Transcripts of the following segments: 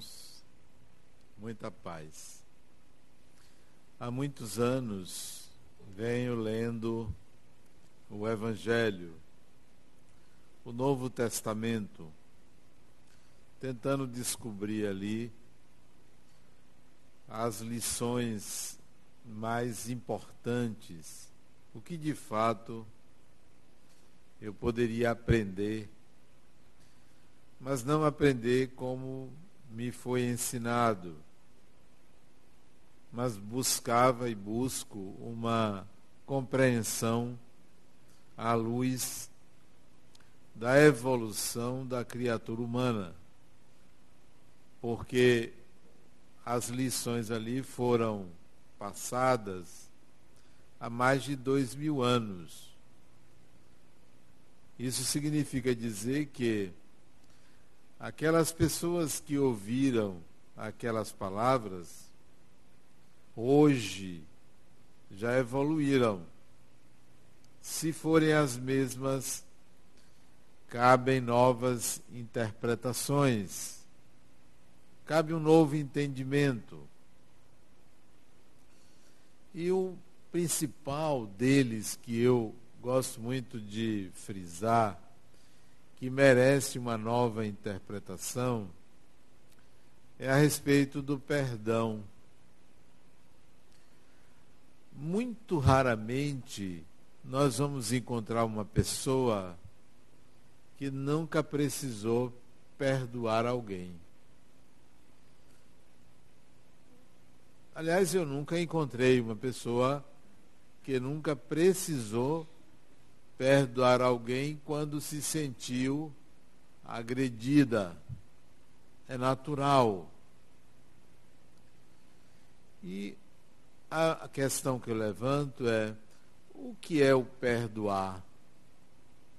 irmãos, muita paz. Há muitos anos venho lendo o Evangelho, o Novo Testamento, tentando descobrir ali as lições mais importantes, o que de fato eu poderia aprender mas não aprender como me foi ensinado, mas buscava e busco uma compreensão à luz da evolução da criatura humana, porque as lições ali foram passadas há mais de dois mil anos. Isso significa dizer que aquelas pessoas que ouviram aquelas palavras, hoje já evoluíram. Se forem as mesmas, cabem novas interpretações, cabe um novo entendimento. E o principal deles que eu gosto muito de frisar que merece uma nova interpretação é a respeito do perdão. Muito raramente nós vamos encontrar uma pessoa que nunca precisou perdoar alguém. Aliás, eu nunca encontrei uma pessoa que nunca precisou perdoar alguém quando se sentiu agredida. É natural. E a questão que eu levanto é: o que é o perdoar?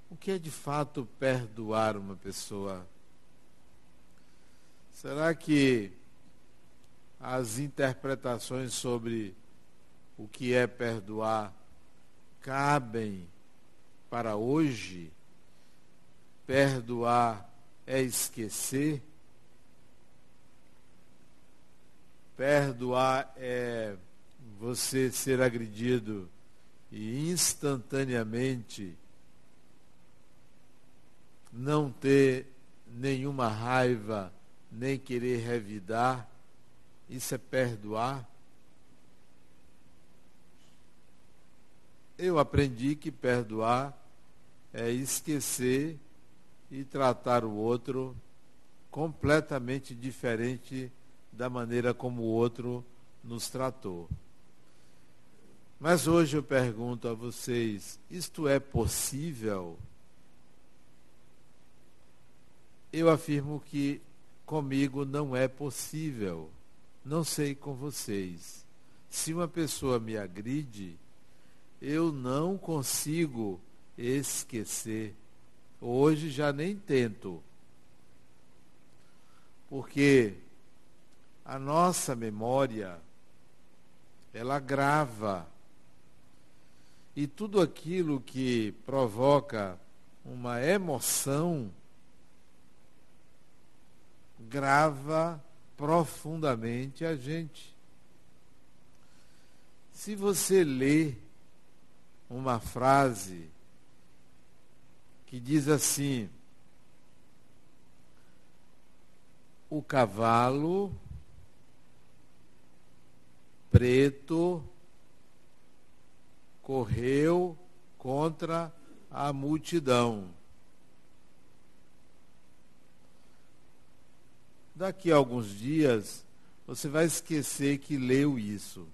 O que é de fato perdoar uma pessoa? Será que as interpretações sobre o que é perdoar cabem para hoje, perdoar é esquecer, perdoar é você ser agredido e instantaneamente não ter nenhuma raiva, nem querer revidar, isso é perdoar. Eu aprendi que perdoar é esquecer e tratar o outro completamente diferente da maneira como o outro nos tratou. Mas hoje eu pergunto a vocês: isto é possível? Eu afirmo que comigo não é possível. Não sei com vocês. Se uma pessoa me agride, eu não consigo esquecer. Hoje já nem tento. Porque a nossa memória, ela grava. E tudo aquilo que provoca uma emoção, grava profundamente a gente. Se você lê uma frase que diz assim: o cavalo preto correu contra a multidão. Daqui a alguns dias, você vai esquecer que leu isso.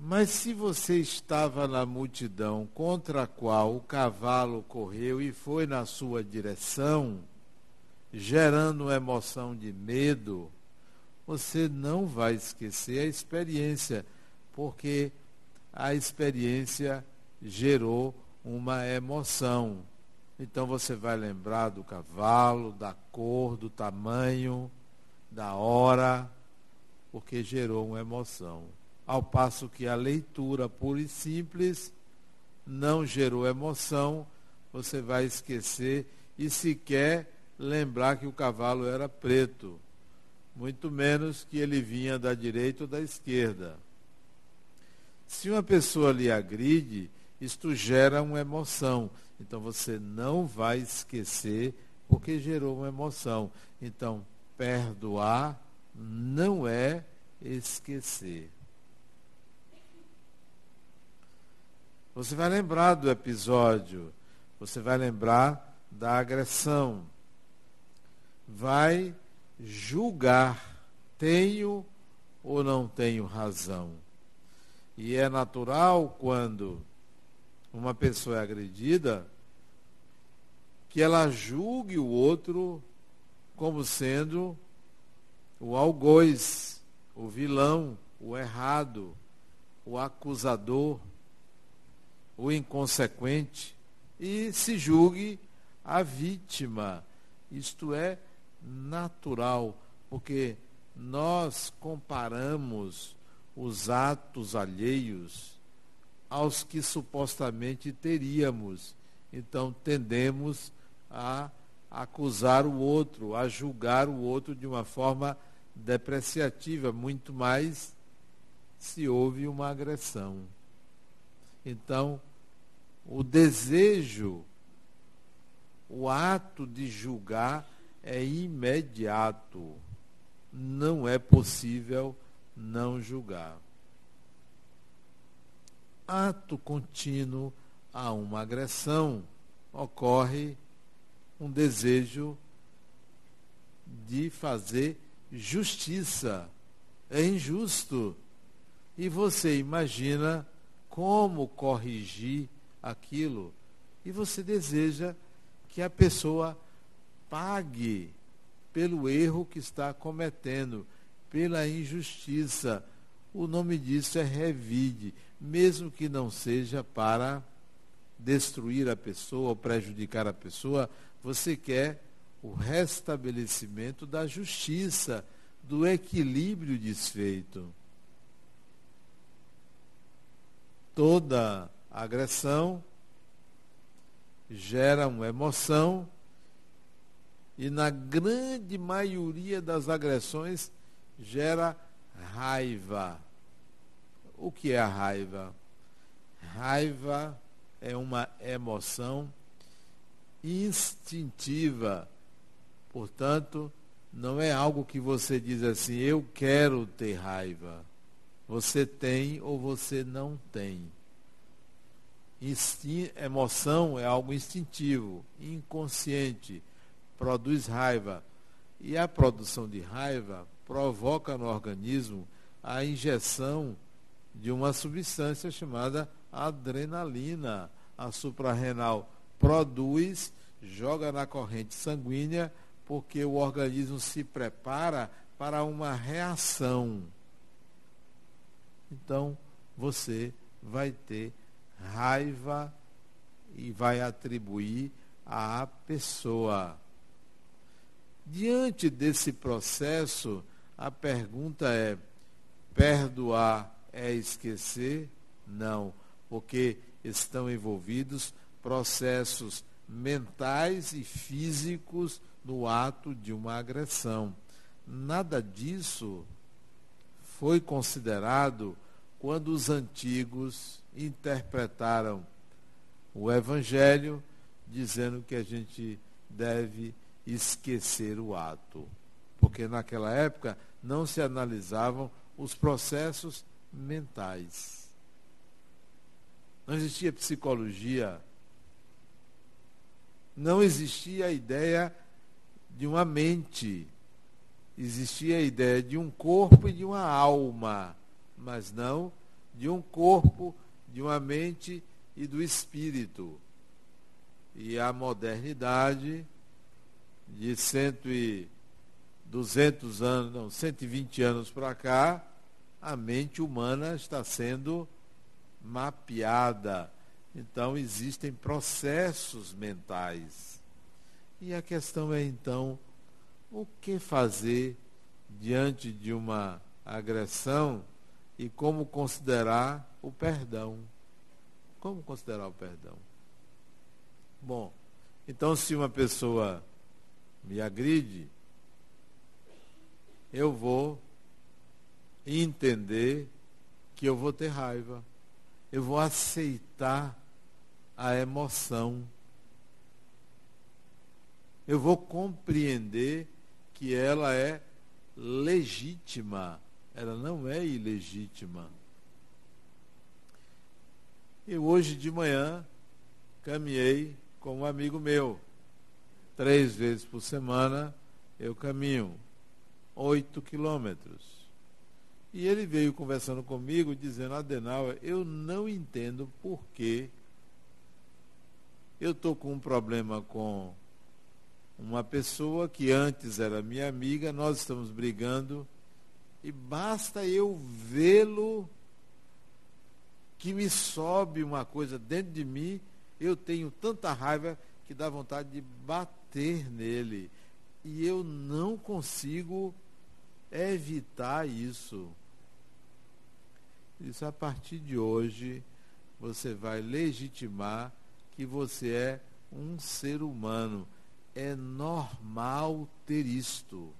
Mas se você estava na multidão contra a qual o cavalo correu e foi na sua direção, gerando emoção de medo, você não vai esquecer a experiência, porque a experiência gerou uma emoção. Então você vai lembrar do cavalo, da cor, do tamanho, da hora, porque gerou uma emoção ao passo que a leitura pura e simples não gerou emoção, você vai esquecer e sequer lembrar que o cavalo era preto. muito menos que ele vinha da direita ou da esquerda. Se uma pessoa lhe agride, isto gera uma emoção. Então você não vai esquecer porque gerou uma emoção. Então, perdoar não é esquecer. Você vai lembrar do episódio, você vai lembrar da agressão. Vai julgar: tenho ou não tenho razão? E é natural quando uma pessoa é agredida que ela julgue o outro como sendo o algoz, o vilão, o errado, o acusador o inconsequente e se julgue a vítima. Isto é natural, porque nós comparamos os atos alheios aos que supostamente teríamos. Então tendemos a acusar o outro, a julgar o outro de uma forma depreciativa, muito mais se houve uma agressão. Então, o desejo, o ato de julgar é imediato. Não é possível não julgar. Ato contínuo a uma agressão ocorre um desejo de fazer justiça. É injusto. E você imagina como corrigir aquilo e você deseja que a pessoa pague pelo erro que está cometendo, pela injustiça. O nome disso é revide, mesmo que não seja para destruir a pessoa ou prejudicar a pessoa, você quer o restabelecimento da justiça, do equilíbrio desfeito. Toda agressão gera uma emoção e na grande maioria das agressões gera raiva. O que é a raiva? Raiva é uma emoção instintiva. Portanto, não é algo que você diz assim, eu quero ter raiva. Você tem ou você não tem emoção é algo instintivo, inconsciente, produz raiva. E a produção de raiva provoca no organismo a injeção de uma substância chamada adrenalina. A suprarrenal produz, joga na corrente sanguínea, porque o organismo se prepara para uma reação. Então, você vai ter raiva e vai atribuir à pessoa. Diante desse processo, a pergunta é: perdoar é esquecer? Não, porque estão envolvidos processos mentais e físicos no ato de uma agressão. Nada disso foi considerado quando os antigos interpretaram o Evangelho dizendo que a gente deve esquecer o ato. Porque naquela época não se analisavam os processos mentais. Não existia psicologia. Não existia a ideia de uma mente. Existia a ideia de um corpo e de uma alma mas não de um corpo, de uma mente e do espírito. E a modernidade de cento e duzentos anos, não, 120 anos para cá, a mente humana está sendo mapeada. Então existem processos mentais. E a questão é então o que fazer diante de uma agressão e como considerar o perdão. Como considerar o perdão? Bom, então se uma pessoa me agride, eu vou entender que eu vou ter raiva. Eu vou aceitar a emoção. Eu vou compreender que ela é legítima, ela não é ilegítima. Eu hoje de manhã caminhei com um amigo meu. Três vezes por semana eu caminho oito quilômetros. E ele veio conversando comigo, dizendo, Adenauer, eu não entendo por que eu estou com um problema com uma pessoa que antes era minha amiga, nós estamos brigando, e basta eu vê-lo que me sobe uma coisa dentro de mim, eu tenho tanta raiva que dá vontade de bater nele. E eu não consigo evitar isso. Isso a partir de hoje você vai legitimar que você é um ser humano. É normal ter isto.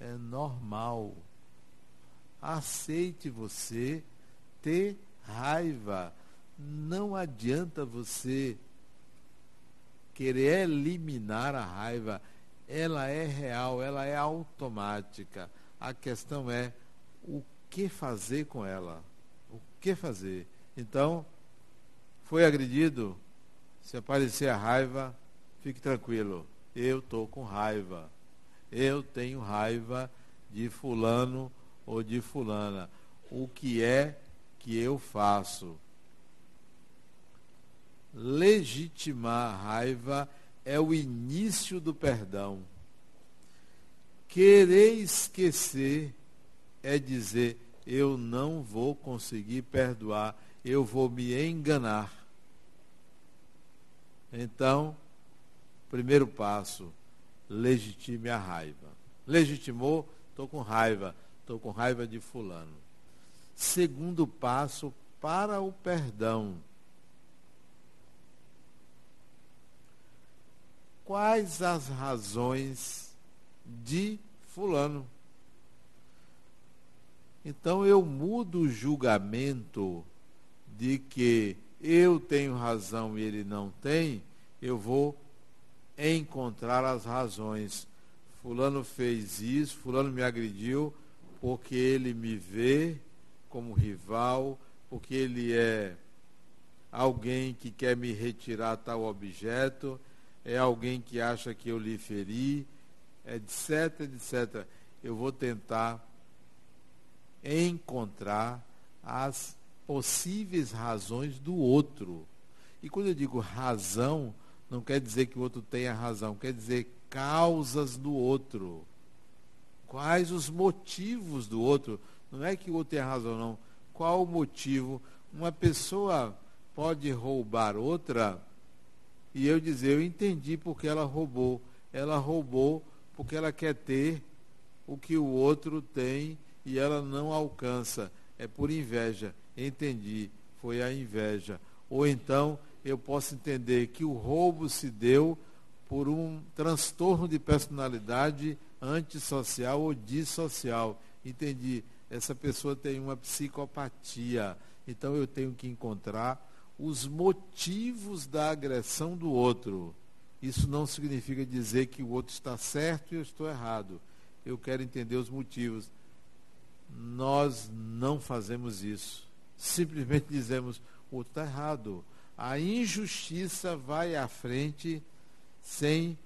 É normal. Aceite você ter raiva. Não adianta você querer eliminar a raiva. Ela é real, ela é automática. A questão é o que fazer com ela. O que fazer? Então, foi agredido? Se aparecer a raiva, fique tranquilo. Eu estou com raiva. Eu tenho raiva de fulano ou de fulana. O que é que eu faço? Legitimar a raiva é o início do perdão. Querer esquecer é dizer: eu não vou conseguir perdoar, eu vou me enganar. Então, primeiro passo, legitime a raiva. Legitimou, estou com raiva, estou com raiva de fulano. Segundo passo, para o perdão. Quais as razões de fulano? Então eu mudo o julgamento de que eu tenho razão e ele não tem, eu vou encontrar as razões. Fulano fez isso, fulano me agrediu porque ele me vê como rival, porque ele é alguém que quer me retirar tal objeto, é alguém que acha que eu lhe feri, etc, etc. Eu vou tentar encontrar as possíveis razões do outro. E quando eu digo razão, não quer dizer que o outro tenha razão, quer dizer causas do outro. Quais os motivos do outro? Não é que o outro tenha razão, não. Qual o motivo? Uma pessoa pode roubar outra e eu dizer, eu entendi porque ela roubou. Ela roubou porque ela quer ter o que o outro tem e ela não alcança. É por inveja. Entendi, foi a inveja. Ou então eu posso entender que o roubo se deu por um transtorno de personalidade antissocial ou dissocial. Entendi. Essa pessoa tem uma psicopatia. Então eu tenho que encontrar os motivos da agressão do outro. Isso não significa dizer que o outro está certo e eu estou errado. Eu quero entender os motivos. Nós não fazemos isso. Simplesmente dizemos, o outro está errado. A injustiça vai à frente sem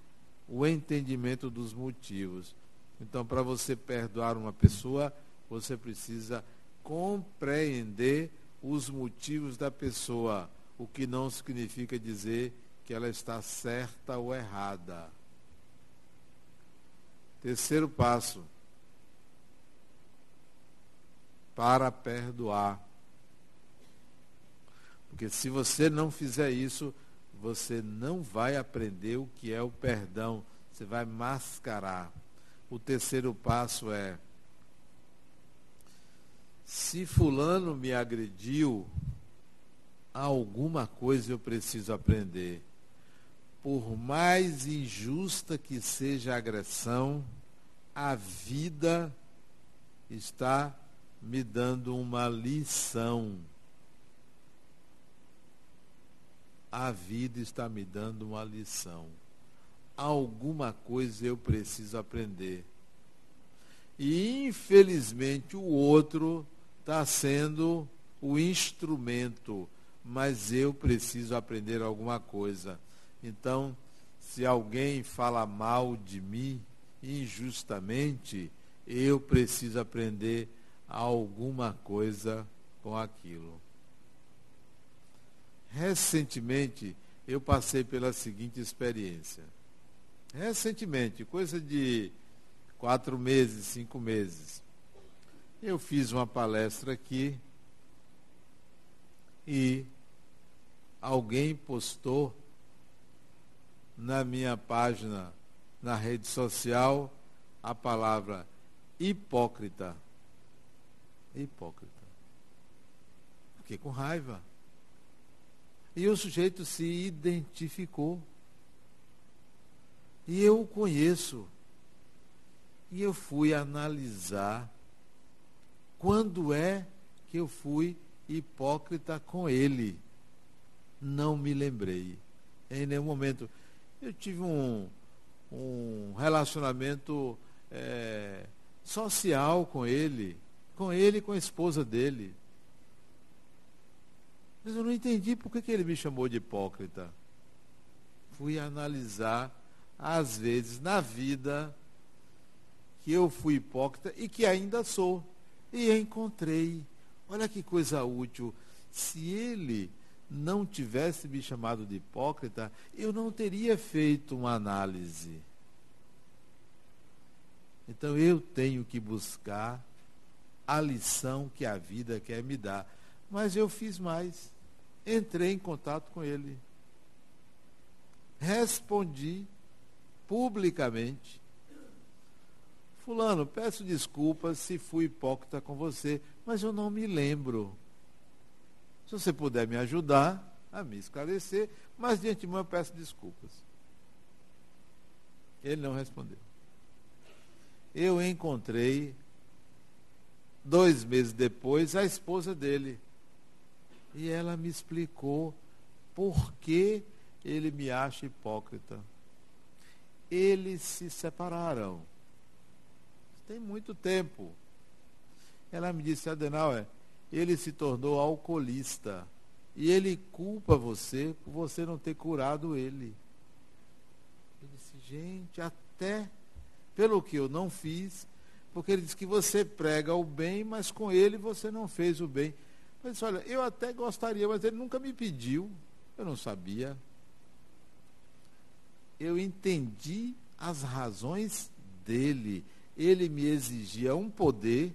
o entendimento dos motivos. Então, para você perdoar uma pessoa, você precisa compreender os motivos da pessoa, o que não significa dizer que ela está certa ou errada. Terceiro passo, para perdoar. Porque se você não fizer isso, você não vai aprender o que é o perdão. Você vai mascarar. O terceiro passo é: se Fulano me agrediu, alguma coisa eu preciso aprender. Por mais injusta que seja a agressão, a vida está me dando uma lição. A vida está me dando uma lição. Alguma coisa eu preciso aprender. E, infelizmente, o outro está sendo o instrumento, mas eu preciso aprender alguma coisa. Então, se alguém fala mal de mim injustamente, eu preciso aprender alguma coisa com aquilo. Recentemente, eu passei pela seguinte experiência. Recentemente, coisa de quatro meses, cinco meses, eu fiz uma palestra aqui e alguém postou na minha página na rede social a palavra hipócrita. Hipócrita. Fiquei com raiva. E o sujeito se identificou. E eu o conheço. E eu fui analisar quando é que eu fui hipócrita com ele. Não me lembrei. Em nenhum momento. Eu tive um, um relacionamento é, social com ele, com ele e com a esposa dele. Mas eu não entendi por que, que ele me chamou de hipócrita. Fui analisar, às vezes, na vida, que eu fui hipócrita e que ainda sou. E encontrei. Olha que coisa útil. Se ele não tivesse me chamado de hipócrita, eu não teria feito uma análise. Então eu tenho que buscar a lição que a vida quer me dar. Mas eu fiz mais. Entrei em contato com ele. Respondi publicamente. Fulano, peço desculpas se fui hipócrita com você, mas eu não me lembro. Se você puder me ajudar a me esclarecer, mas de antemão eu peço desculpas. Ele não respondeu. Eu encontrei, dois meses depois, a esposa dele. E ela me explicou por que ele me acha hipócrita. Eles se separaram. Tem muito tempo. Ela me disse, Adenauer, ele se tornou alcoolista. E ele culpa você por você não ter curado ele. Eu disse, gente, até pelo que eu não fiz, porque ele disse que você prega o bem, mas com ele você não fez o bem. Eu disse, olha, eu até gostaria, mas ele nunca me pediu, eu não sabia. Eu entendi as razões dele. Ele me exigia um poder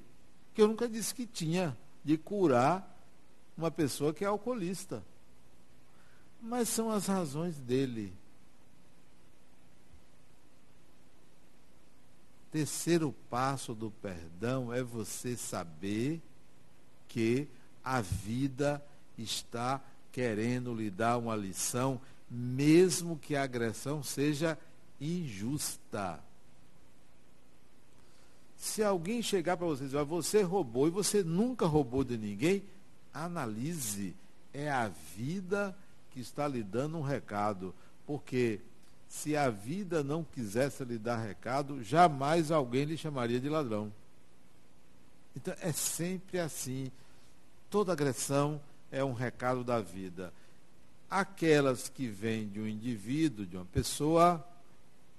que eu nunca disse que tinha de curar uma pessoa que é alcoolista. Mas são as razões dele. Terceiro passo do perdão é você saber que a vida está querendo lhe dar uma lição, mesmo que a agressão seja injusta. Se alguém chegar para você e dizer, você roubou e você nunca roubou de ninguém, analise. É a vida que está lhe dando um recado. Porque se a vida não quisesse lhe dar recado, jamais alguém lhe chamaria de ladrão. Então é sempre assim. Toda agressão é um recado da vida. Aquelas que vêm de um indivíduo, de uma pessoa,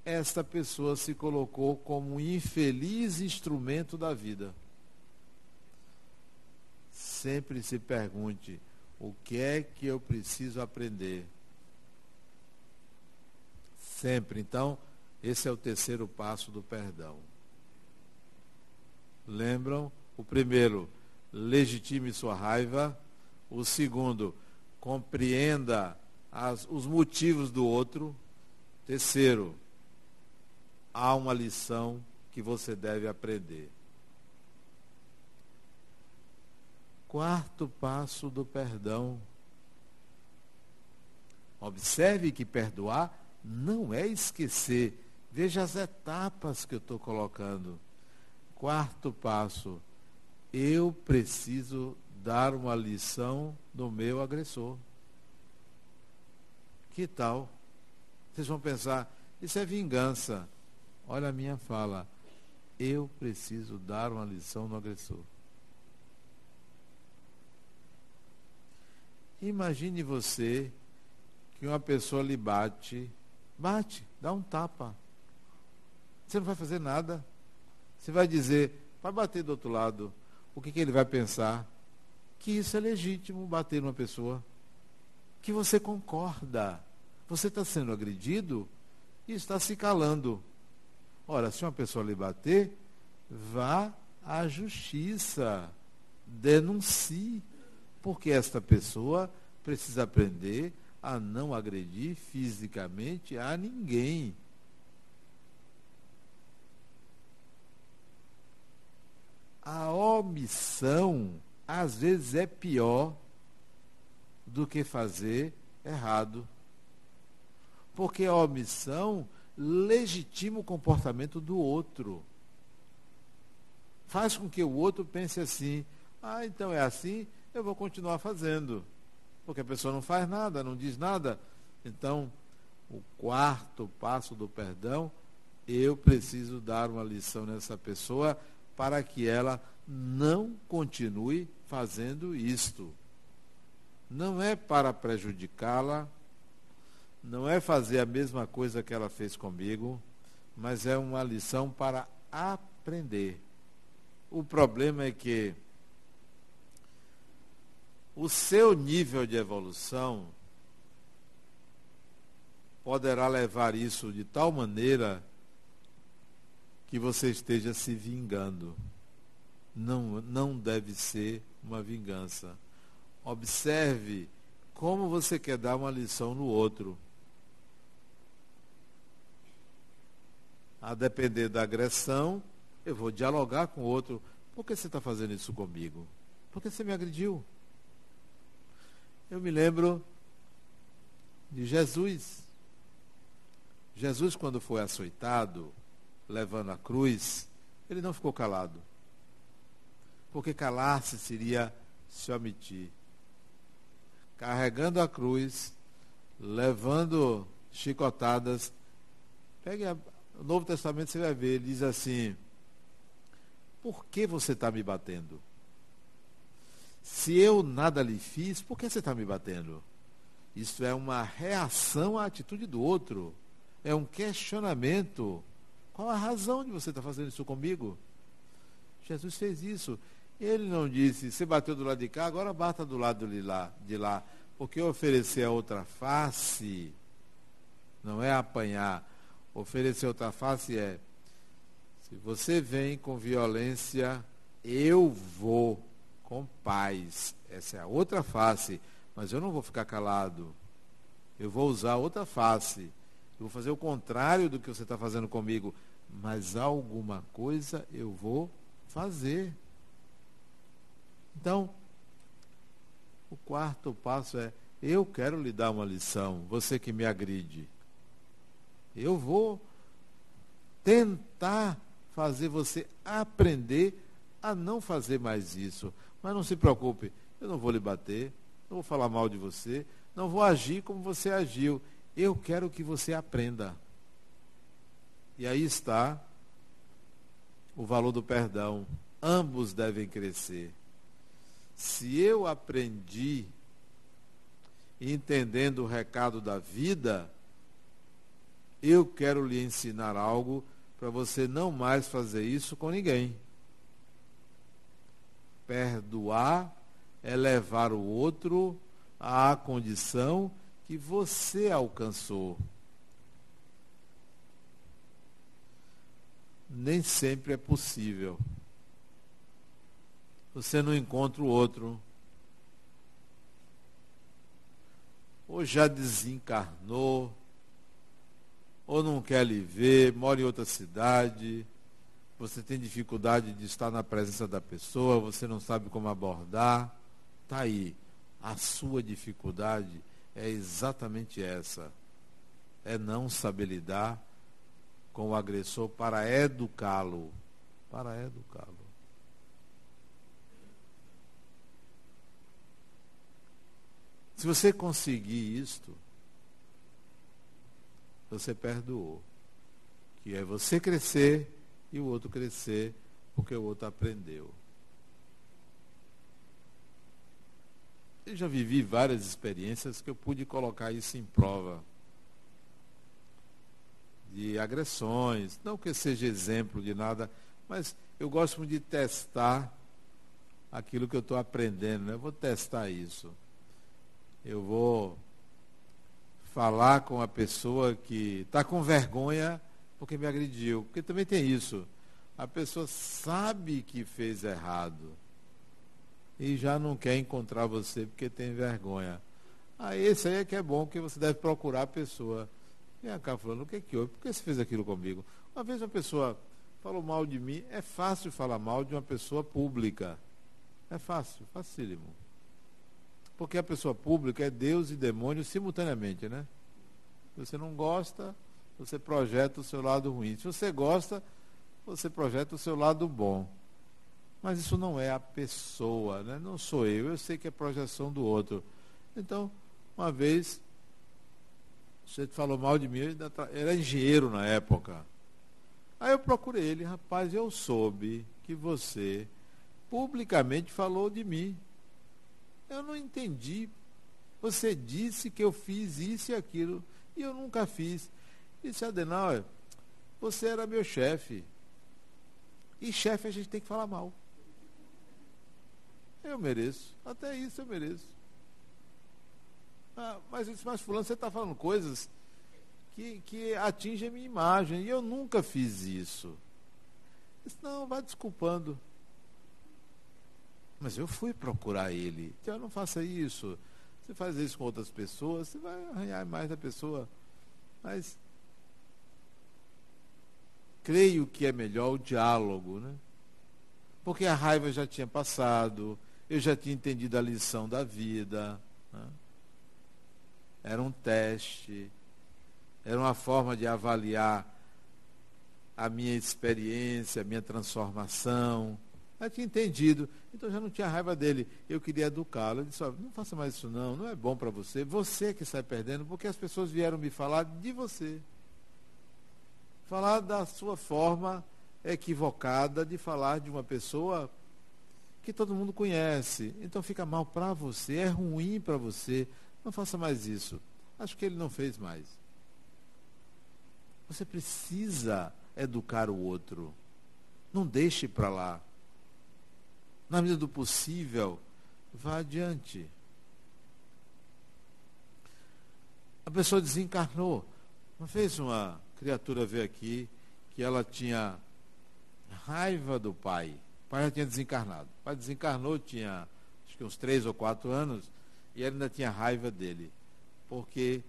esta pessoa se colocou como um infeliz instrumento da vida. Sempre se pergunte: o que é que eu preciso aprender? Sempre. Então, esse é o terceiro passo do perdão. Lembram? O primeiro, legitime sua raiva. O segundo, compreenda as, os motivos do outro. Terceiro, há uma lição que você deve aprender. Quarto passo do perdão. Observe que perdoar não é esquecer. Veja as etapas que eu estou colocando. Quarto passo, eu preciso dar uma lição no meu agressor. Que tal? Vocês vão pensar, isso é vingança. Olha a minha fala. Eu preciso dar uma lição no agressor. Imagine você que uma pessoa lhe bate, bate, dá um tapa. Você não vai fazer nada. Você vai dizer, vai bater do outro lado. O que, que ele vai pensar? Que isso é legítimo, bater numa pessoa. Que você concorda. Você está sendo agredido e está se calando. Ora, se uma pessoa lhe bater, vá à justiça. Denuncie. Porque esta pessoa precisa aprender a não agredir fisicamente a ninguém. A omissão, às vezes, é pior do que fazer errado. Porque a omissão legitima o comportamento do outro. Faz com que o outro pense assim: ah, então é assim, eu vou continuar fazendo porque a pessoa não faz nada, não diz nada. Então, o quarto passo do perdão, eu preciso dar uma lição nessa pessoa para que ela não continue fazendo isto. Não é para prejudicá-la, não é fazer a mesma coisa que ela fez comigo, mas é uma lição para aprender. O problema é que o seu nível de evolução poderá levar isso de tal maneira que você esteja se vingando. Não, não deve ser uma vingança. Observe como você quer dar uma lição no outro. A depender da agressão, eu vou dialogar com o outro. Por que você está fazendo isso comigo? Por que você me agrediu? Eu me lembro de Jesus. Jesus, quando foi açoitado, levando a cruz, ele não ficou calado. Porque calar-se seria se omitir. Carregando a cruz, levando chicotadas. Pegue a, o Novo Testamento, você vai ver, ele diz assim: Por que você está me batendo? Se eu nada lhe fiz, por que você está me batendo? Isso é uma reação à atitude do outro. É um questionamento. Qual a razão de você estar tá fazendo isso comigo? Jesus fez isso. Ele não disse, você bateu do lado de cá, agora bata do lado de lá. De lá. Porque oferecer a outra face não é apanhar. Oferecer outra face é, se você vem com violência, eu vou com paz. Essa é a outra face. Mas eu não vou ficar calado. Eu vou usar outra face. Eu vou fazer o contrário do que você está fazendo comigo. Mas alguma coisa eu vou fazer. Então, o quarto passo é: eu quero lhe dar uma lição, você que me agride. Eu vou tentar fazer você aprender a não fazer mais isso. Mas não se preocupe, eu não vou lhe bater, não vou falar mal de você, não vou agir como você agiu. Eu quero que você aprenda. E aí está o valor do perdão. Ambos devem crescer. Se eu aprendi entendendo o recado da vida, eu quero lhe ensinar algo para você não mais fazer isso com ninguém. Perdoar é levar o outro à condição que você alcançou. Nem sempre é possível. Você não encontra o outro. Ou já desencarnou, ou não quer lhe ver, mora em outra cidade você tem dificuldade de estar na presença da pessoa, você não sabe como abordar. Está aí. A sua dificuldade é exatamente essa. É não saber lidar com o agressor para educá-lo. Para educá-lo. Se você conseguir isto, você perdoou. Que é você crescer e o outro crescer, porque o outro aprendeu. Eu já vivi várias experiências que eu pude colocar isso em prova. De agressões, não que seja exemplo de nada, mas eu gosto de testar aquilo que eu estou aprendendo. Né? Eu vou testar isso. Eu vou falar com a pessoa que está com vergonha porque me agrediu. Porque também tem isso. A pessoa sabe que fez errado e já não quer encontrar você porque tem vergonha. Ah, esse aí é que é bom, que você deve procurar a pessoa. Vem cá falando, o que é que houve? Por que você fez aquilo comigo? Uma vez uma pessoa falou mal de mim, é fácil falar mal de uma pessoa pública. É fácil, facílimo. Porque a pessoa pública é Deus e demônio simultaneamente, né? Você não gosta, você projeta o seu lado ruim. Se você gosta, você projeta o seu lado bom. Mas isso não é a pessoa, né? não sou eu, eu sei que é projeção do outro. Então, uma vez, você falou mal de mim, ele era engenheiro na época. Aí eu procurei ele, rapaz, eu soube que você publicamente falou de mim. Eu não entendi. Você disse que eu fiz isso e aquilo, e eu nunca fiz. Disse, Adenauer, você era meu chefe. E chefe a gente tem que falar mal. Eu mereço. Até isso eu mereço. Ah, mas eu disse, mas fulano, você está falando coisas que, que atingem a minha imagem. E eu nunca fiz isso. disse, não, vai desculpando. Mas eu fui procurar ele. Então não faça isso. Você faz isso com outras pessoas, você vai arranhar mais da pessoa. Mas creio que é melhor o diálogo, né? Porque a raiva já tinha passado, eu já tinha entendido a lição da vida. Né? Era um teste, era uma forma de avaliar a minha experiência, a minha transformação. Eu tinha entendido, então já não tinha raiva dele. Eu queria educá-lo. Ele disse: não faça mais isso, não, não é bom para você. Você que sai perdendo, porque as pessoas vieram me falar de você. Falar da sua forma equivocada de falar de uma pessoa que todo mundo conhece. Então fica mal para você, é ruim para você. Não faça mais isso. Acho que ele não fez mais. Você precisa educar o outro. Não deixe para lá. Na medida do possível, vá adiante. A pessoa desencarnou. Uma vez uma criatura veio aqui que ela tinha raiva do pai. O pai já tinha desencarnado. O pai desencarnou, tinha acho que uns três ou quatro anos, e ela ainda tinha raiva dele. Porque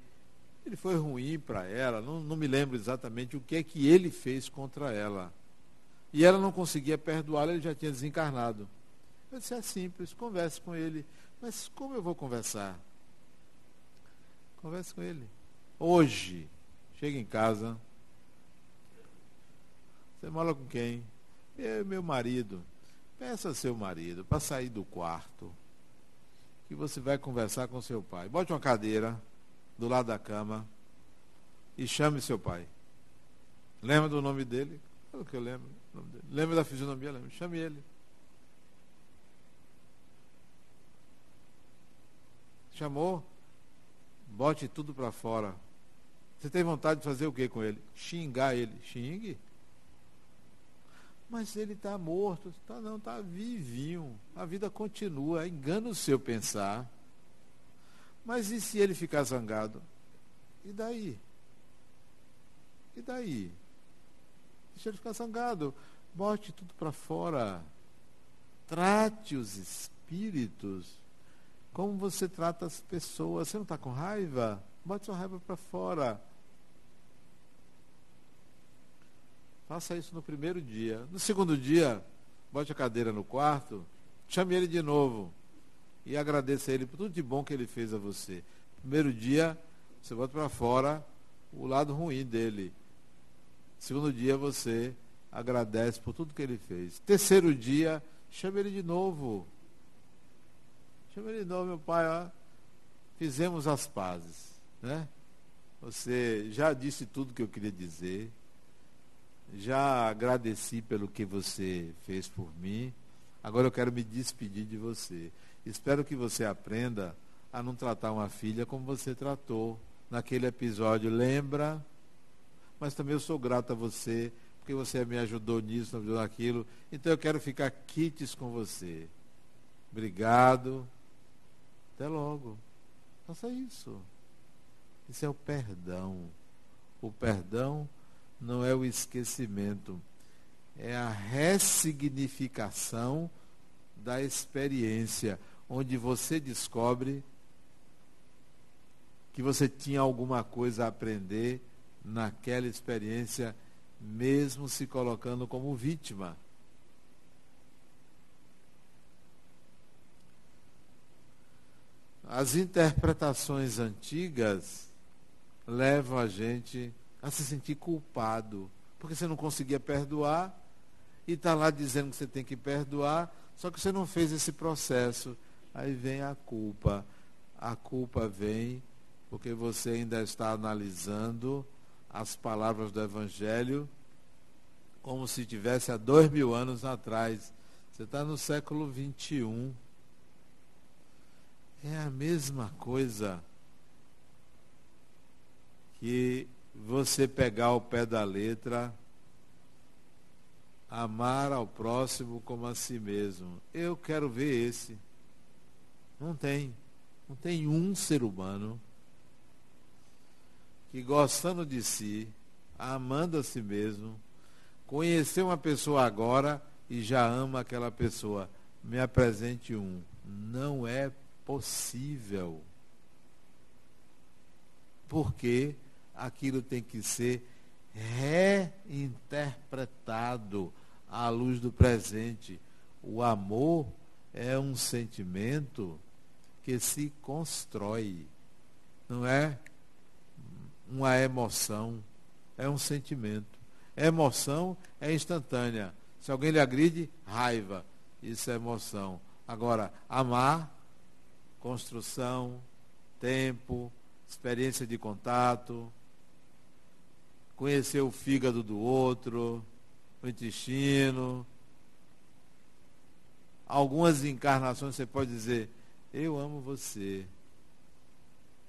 ele foi ruim para ela, não, não me lembro exatamente o que é que ele fez contra ela. E ela não conseguia perdoá-lo, ele já tinha desencarnado. Eu disse, é simples, converse com ele. Mas como eu vou conversar? Converse com ele. Hoje, chega em casa. Você mora com quem? Eu e meu marido. Peça ao seu marido para sair do quarto. Que você vai conversar com seu pai. Bote uma cadeira do lado da cama e chame seu pai. Lembra do nome dele? Fala que eu lembro. Lembra da fisionomia? Lembra. Chame ele. Chamou? Bote tudo para fora. Você tem vontade de fazer o que com ele? Xingar ele. Xingue. Mas ele está morto. Tá, não, está vivinho. A vida continua. Engana o seu pensar. Mas e se ele ficar zangado? E daí? E daí? Deixa ele ficar zangado. Bote tudo para fora. Trate os espíritos como você trata as pessoas. Você não está com raiva? Bote sua raiva para fora. Faça isso no primeiro dia. No segundo dia, bote a cadeira no quarto, chame ele de novo e agradeça a ele por tudo de bom que ele fez a você. Primeiro dia, você bota para fora o lado ruim dele. Segundo dia você agradece por tudo que ele fez. Terceiro dia, chama ele de novo. Chama ele de novo, meu pai, ó, fizemos as pazes, né? Você já disse tudo que eu queria dizer. Já agradeci pelo que você fez por mim. Agora eu quero me despedir de você. Espero que você aprenda a não tratar uma filha como você tratou naquele episódio. Lembra? Mas também eu sou grato a você, porque você me ajudou nisso, me ajudou naquilo. Então eu quero ficar quites com você. Obrigado. Até logo. Faça isso. Isso é o perdão. O perdão não é o esquecimento, é a ressignificação da experiência, onde você descobre que você tinha alguma coisa a aprender naquela experiência, mesmo se colocando como vítima. As interpretações antigas levam a gente a se sentir culpado, porque você não conseguia perdoar e está lá dizendo que você tem que perdoar, só que você não fez esse processo. Aí vem a culpa. A culpa vem porque você ainda está analisando as palavras do Evangelho como se tivesse há dois mil anos atrás. Você está no século 21. É a mesma coisa que você pegar o pé da letra, amar ao próximo como a si mesmo. Eu quero ver esse. Não tem. Não tem um ser humano que gostando de si, amando a si mesmo, conheceu uma pessoa agora e já ama aquela pessoa. Me apresente um. Não é possível. Porque aquilo tem que ser reinterpretado à luz do presente. O amor é um sentimento que se constrói, não é uma emoção, é um sentimento. emoção é instantânea. Se alguém lhe agride, raiva, isso é emoção. Agora, amar, construção, tempo, experiência de contato, conhecer o fígado do outro, o intestino. Algumas encarnações você pode dizer, eu amo você.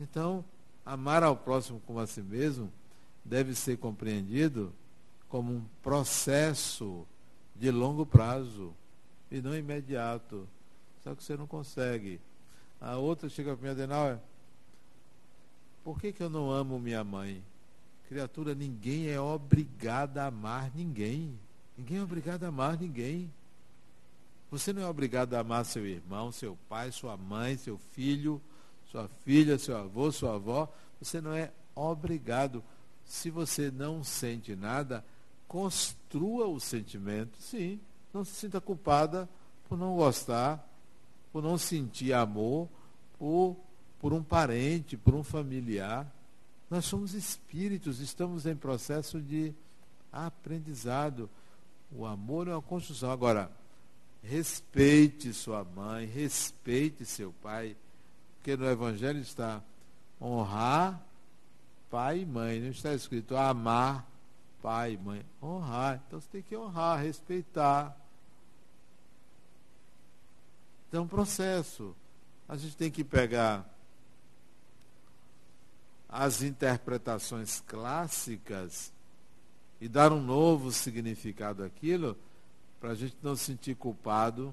Então, amar ao próximo como a si mesmo deve ser compreendido como um processo de longo prazo e não imediato. Só que você não consegue. A outra chega para mim, Adenauer, por que, que eu não amo minha mãe? Criatura, ninguém é obrigado a amar ninguém. Ninguém é obrigado a amar ninguém. Você não é obrigado a amar seu irmão, seu pai, sua mãe, seu filho, sua filha, seu avô, sua avó. Você não é obrigado. Se você não sente nada, construa o sentimento. Sim, não se sinta culpada por não gostar, por não sentir amor por, por um parente, por um familiar. Nós somos espíritos, estamos em processo de aprendizado. O amor é uma construção. Agora, respeite sua mãe, respeite seu pai, porque no Evangelho está honrar pai e mãe. Não está escrito amar pai e mãe. Honrar. Então você tem que honrar, respeitar. Então, é um processo. A gente tem que pegar as interpretações clássicas e dar um novo significado àquilo, para a gente não se sentir culpado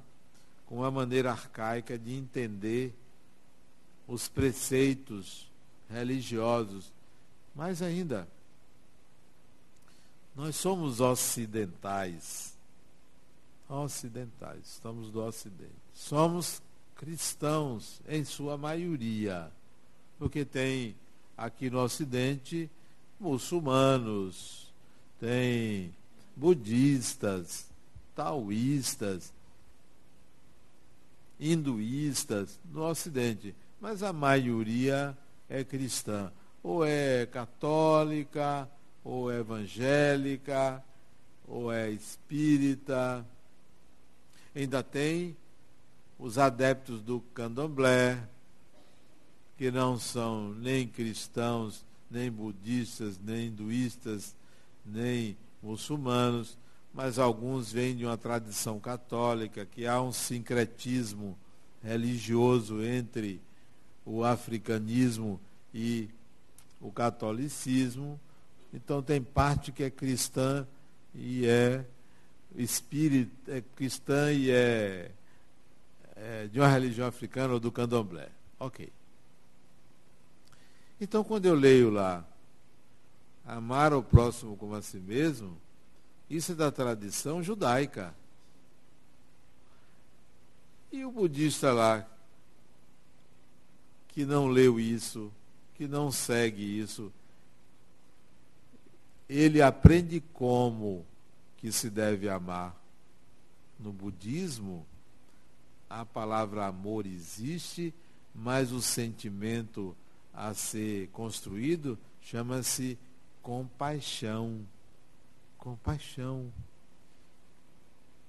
com a maneira arcaica de entender os preceitos religiosos. Mais ainda, nós somos ocidentais. Ocidentais, estamos do Ocidente. Somos cristãos, em sua maioria, porque tem aqui no Ocidente muçulmanos, tem budistas, taoístas, hinduístas no Ocidente, mas a maioria é cristã, ou é católica, ou é evangélica, ou é espírita. Ainda tem os adeptos do candomblé, que não são nem cristãos, nem budistas, nem hinduístas, nem muçulmanos, mas alguns vêm de uma tradição católica, que há um sincretismo religioso entre o africanismo e o catolicismo. Então tem parte que é cristã e é espírita, é cristã e é, é de uma religião africana ou do candomblé. Ok. Então quando eu leio lá, amar o próximo como a si mesmo, isso é da tradição judaica. E o budista lá, que não leu isso, que não segue isso, ele aprende como que se deve amar. No budismo, a palavra amor existe, mas o sentimento a ser construído chama-se compaixão. Compaixão.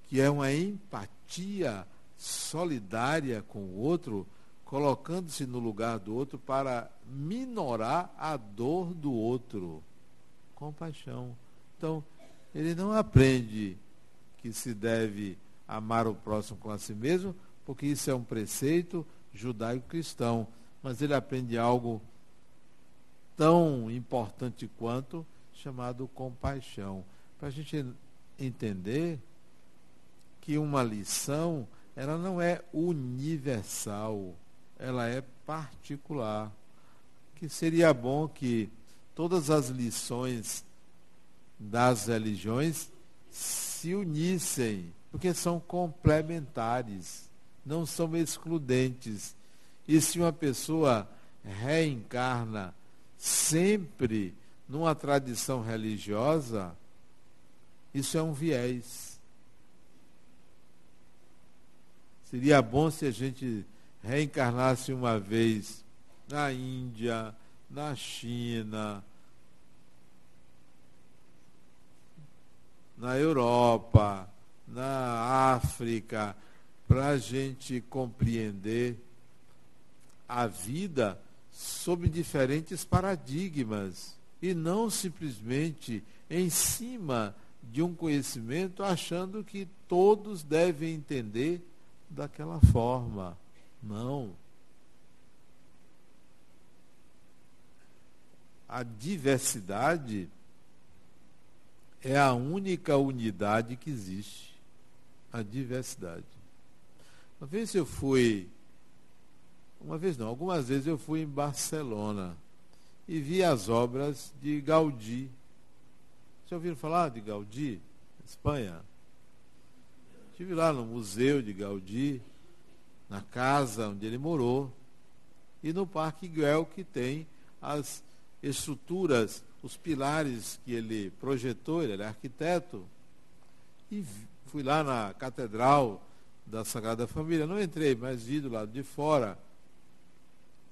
Que é uma empatia solidária com o outro colocando-se no lugar do outro para minorar a dor do outro. Compaixão. Então, ele não aprende que se deve amar o próximo com a si mesmo, porque isso é um preceito judaico-cristão. Mas ele aprende algo tão importante quanto, chamado compaixão. Para a gente entender que uma lição, ela não é universal ela é particular. Que seria bom que todas as lições das religiões se unissem, porque são complementares, não são excludentes. E se uma pessoa reencarna sempre numa tradição religiosa, isso é um viés. Seria bom se a gente reencarnasse uma vez na Índia, na China, na Europa, na África, para a gente compreender a vida sob diferentes paradigmas e não simplesmente em cima de um conhecimento achando que todos devem entender daquela forma. Não. A diversidade é a única unidade que existe. A diversidade. Uma vez eu fui, uma vez não, algumas vezes eu fui em Barcelona e vi as obras de Gaudí. Já ouviram falar de Gaudí? Espanha? Estive lá no Museu de Gaudí na casa onde ele morou, e no Parque Güell, que tem as estruturas, os pilares que ele projetou, ele é arquiteto. E fui lá na Catedral da Sagrada Família, não entrei, mas vi do lado de fora.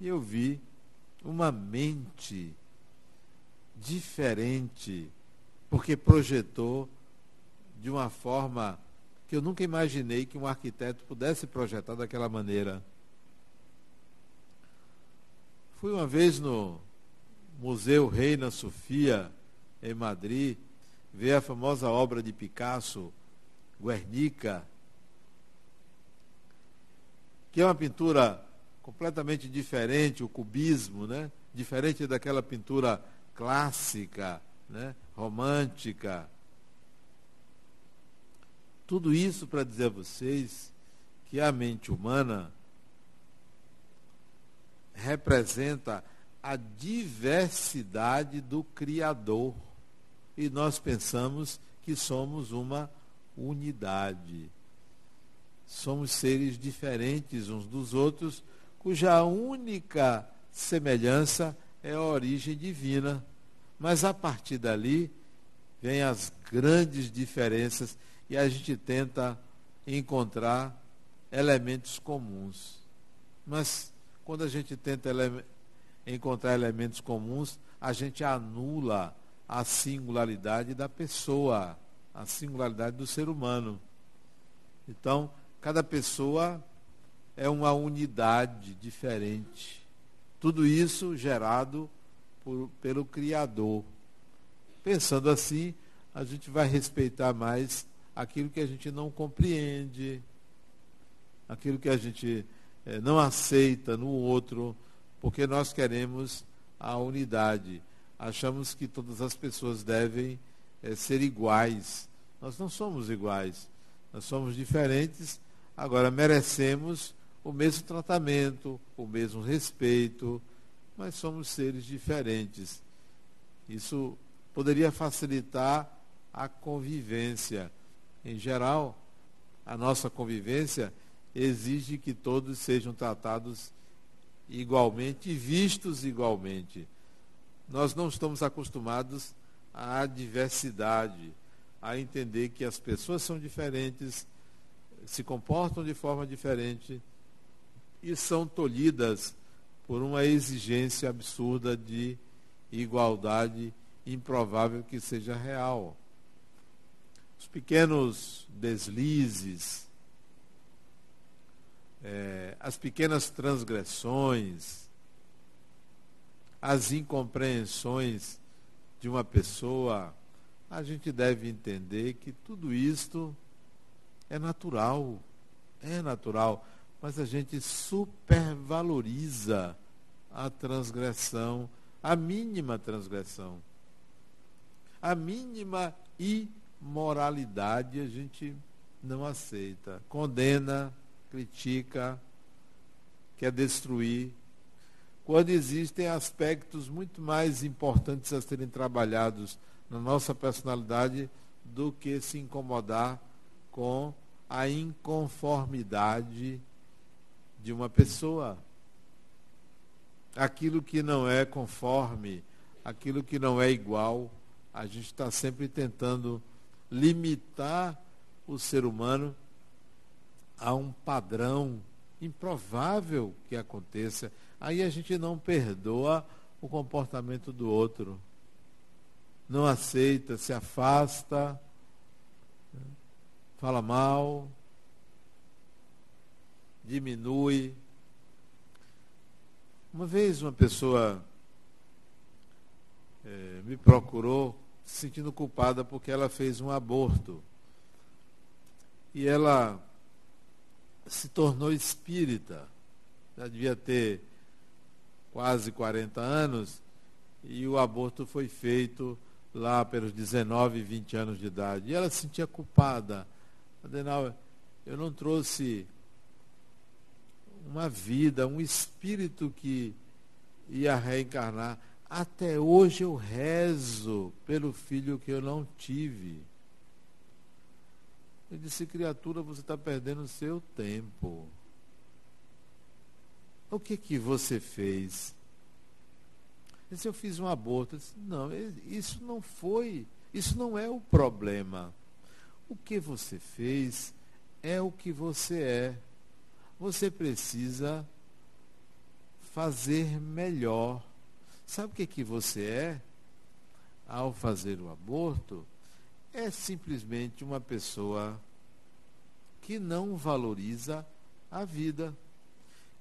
E eu vi uma mente diferente, porque projetou de uma forma que eu nunca imaginei que um arquiteto pudesse projetar daquela maneira. Fui uma vez no Museu Reina Sofia, em Madrid, ver a famosa obra de Picasso, Guernica, que é uma pintura completamente diferente, o cubismo, né? diferente daquela pintura clássica, né? romântica, tudo isso para dizer a vocês que a mente humana representa a diversidade do Criador. E nós pensamos que somos uma unidade. Somos seres diferentes uns dos outros, cuja única semelhança é a origem divina. Mas a partir dali vêm as grandes diferenças e a gente tenta encontrar elementos comuns. Mas quando a gente tenta ele encontrar elementos comuns, a gente anula a singularidade da pessoa, a singularidade do ser humano. Então, cada pessoa é uma unidade diferente. Tudo isso gerado por, pelo Criador. Pensando assim, a gente vai respeitar mais aquilo que a gente não compreende, aquilo que a gente é, não aceita no outro, porque nós queremos a unidade. Achamos que todas as pessoas devem é, ser iguais. Nós não somos iguais. Nós somos diferentes. Agora, merecemos o mesmo tratamento, o mesmo respeito, mas somos seres diferentes. Isso poderia facilitar a convivência. Em geral, a nossa convivência exige que todos sejam tratados igualmente e vistos igualmente. Nós não estamos acostumados à diversidade, a entender que as pessoas são diferentes, se comportam de forma diferente e são tolhidas por uma exigência absurda de igualdade improvável que seja real. Os pequenos deslizes, é, as pequenas transgressões, as incompreensões de uma pessoa, a gente deve entender que tudo isto é natural, é natural, mas a gente supervaloriza a transgressão, a mínima transgressão. A mínima imoralidade a gente não aceita, condena, critica, quer destruir, quando existem aspectos muito mais importantes a serem trabalhados na nossa personalidade do que se incomodar com a inconformidade de uma pessoa. Aquilo que não é conforme, aquilo que não é igual, a gente está sempre tentando limitar o ser humano a um padrão improvável que aconteça. Aí a gente não perdoa o comportamento do outro. Não aceita, se afasta, fala mal, diminui. Uma vez uma pessoa é, me procurou se sentindo culpada porque ela fez um aborto. E ela se tornou espírita. Já devia ter quase 40 anos e o aborto foi feito lá pelos 19, 20 anos de idade. E ela se sentia culpada. Adenal, eu não trouxe uma vida, um espírito que ia reencarnar. Até hoje eu rezo pelo filho que eu não tive. Eu disse, criatura, você está perdendo o seu tempo. O que que você fez? Eu disse, eu fiz um aborto. Eu disse, não, isso não foi, isso não é o problema. O que você fez é o que você é. Você precisa fazer melhor. Sabe o que, que você é? Ao fazer o aborto, é simplesmente uma pessoa que não valoriza a vida.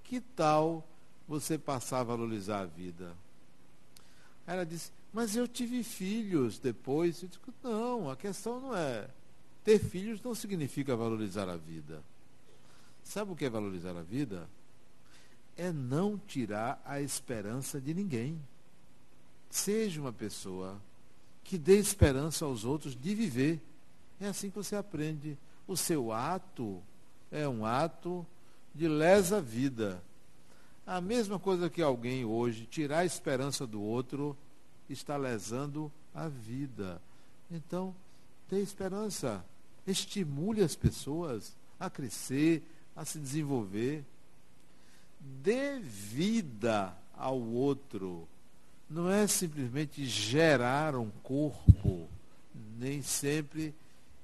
Que tal você passar a valorizar a vida? Ela disse, mas eu tive filhos depois. Eu disse, não, a questão não é. Ter filhos não significa valorizar a vida. Sabe o que é valorizar a vida? É não tirar a esperança de ninguém. Seja uma pessoa que dê esperança aos outros de viver. É assim que você aprende. O seu ato é um ato de lesa vida. A mesma coisa que alguém hoje tirar a esperança do outro está lesando a vida. Então, dê esperança. Estimule as pessoas a crescer, a se desenvolver. Dê vida ao outro não é simplesmente gerar um corpo, nem sempre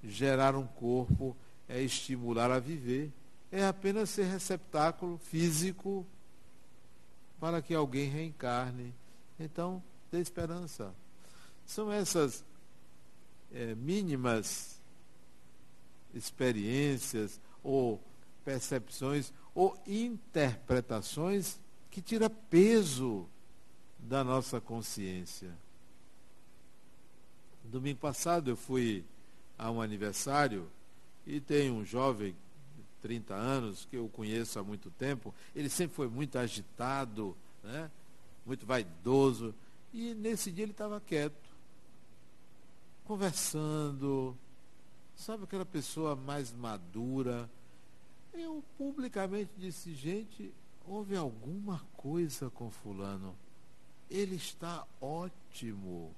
gerar um corpo é estimular a viver, é apenas ser receptáculo físico para que alguém reencarne. Então, dê esperança. São essas é, mínimas experiências ou percepções ou interpretações que tira peso da nossa consciência. Domingo passado eu fui a um aniversário e tem um jovem de 30 anos que eu conheço há muito tempo. Ele sempre foi muito agitado, né? muito vaidoso. E nesse dia ele estava quieto, conversando. Sabe aquela pessoa mais madura? Eu publicamente disse, gente, houve alguma coisa com fulano. Ele está ótimo.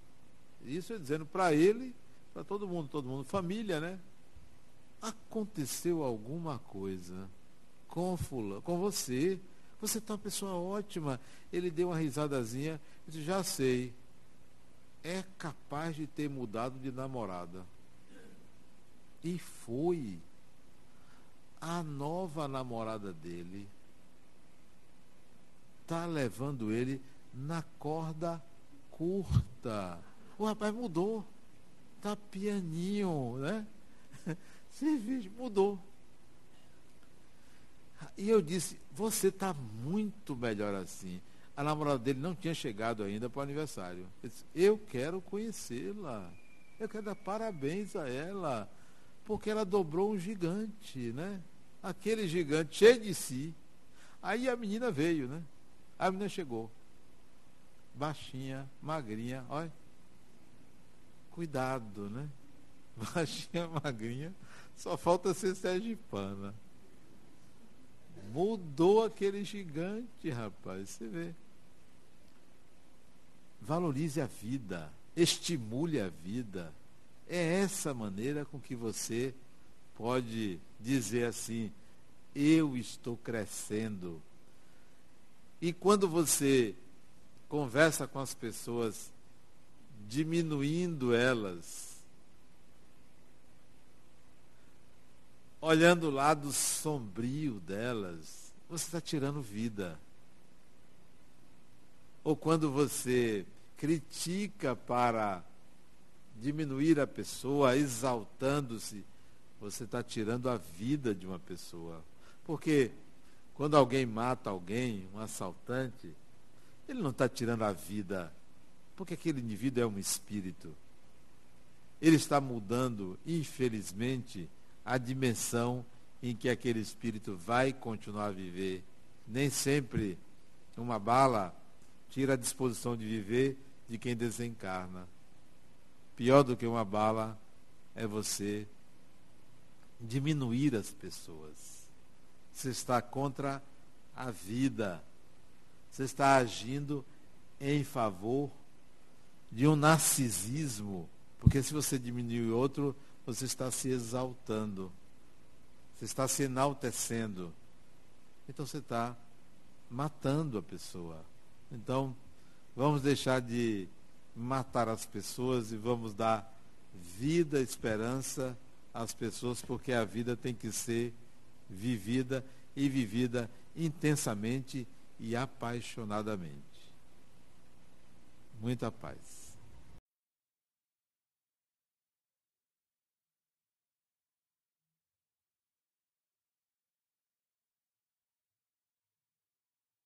Isso é dizendo para ele, para todo mundo, todo mundo, família, né? Aconteceu alguma coisa com fulano, com você. Você está uma pessoa ótima. Ele deu uma risadazinha, disse, já sei. É capaz de ter mudado de namorada. E foi a nova namorada dele está levando ele na corda curta. O rapaz mudou. Tá pianinho, né? Cerveja, mudou. E eu disse, você está muito melhor assim. A namorada dele não tinha chegado ainda para o aniversário. Eu, disse, eu quero conhecê-la. Eu quero dar parabéns a ela. Porque ela dobrou um gigante, né? Aquele gigante cheio de si. Aí a menina veio, né? A menina chegou. Baixinha, magrinha, olha. Cuidado, né? Baixinha, magrinha, só falta ser sergipana. Mudou aquele gigante, rapaz, você vê. Valorize a vida, estimule a vida. É essa maneira com que você pode dizer assim: eu estou crescendo. E quando você conversa com as pessoas, diminuindo elas, olhando o lado sombrio delas, você está tirando vida. Ou quando você critica para diminuir a pessoa, exaltando-se, você está tirando a vida de uma pessoa. Porque quando alguém mata alguém, um assaltante, ele não está tirando a vida, porque aquele indivíduo é um espírito. Ele está mudando, infelizmente, a dimensão em que aquele espírito vai continuar a viver. Nem sempre uma bala tira a disposição de viver de quem desencarna. Pior do que uma bala é você diminuir as pessoas. Você está contra a vida. Você está agindo em favor de um narcisismo. Porque se você diminui outro, você está se exaltando. Você está se enaltecendo. Então você está matando a pessoa. Então, vamos deixar de matar as pessoas e vamos dar vida, esperança as pessoas, porque a vida tem que ser vivida e vivida intensamente e apaixonadamente. Muita paz.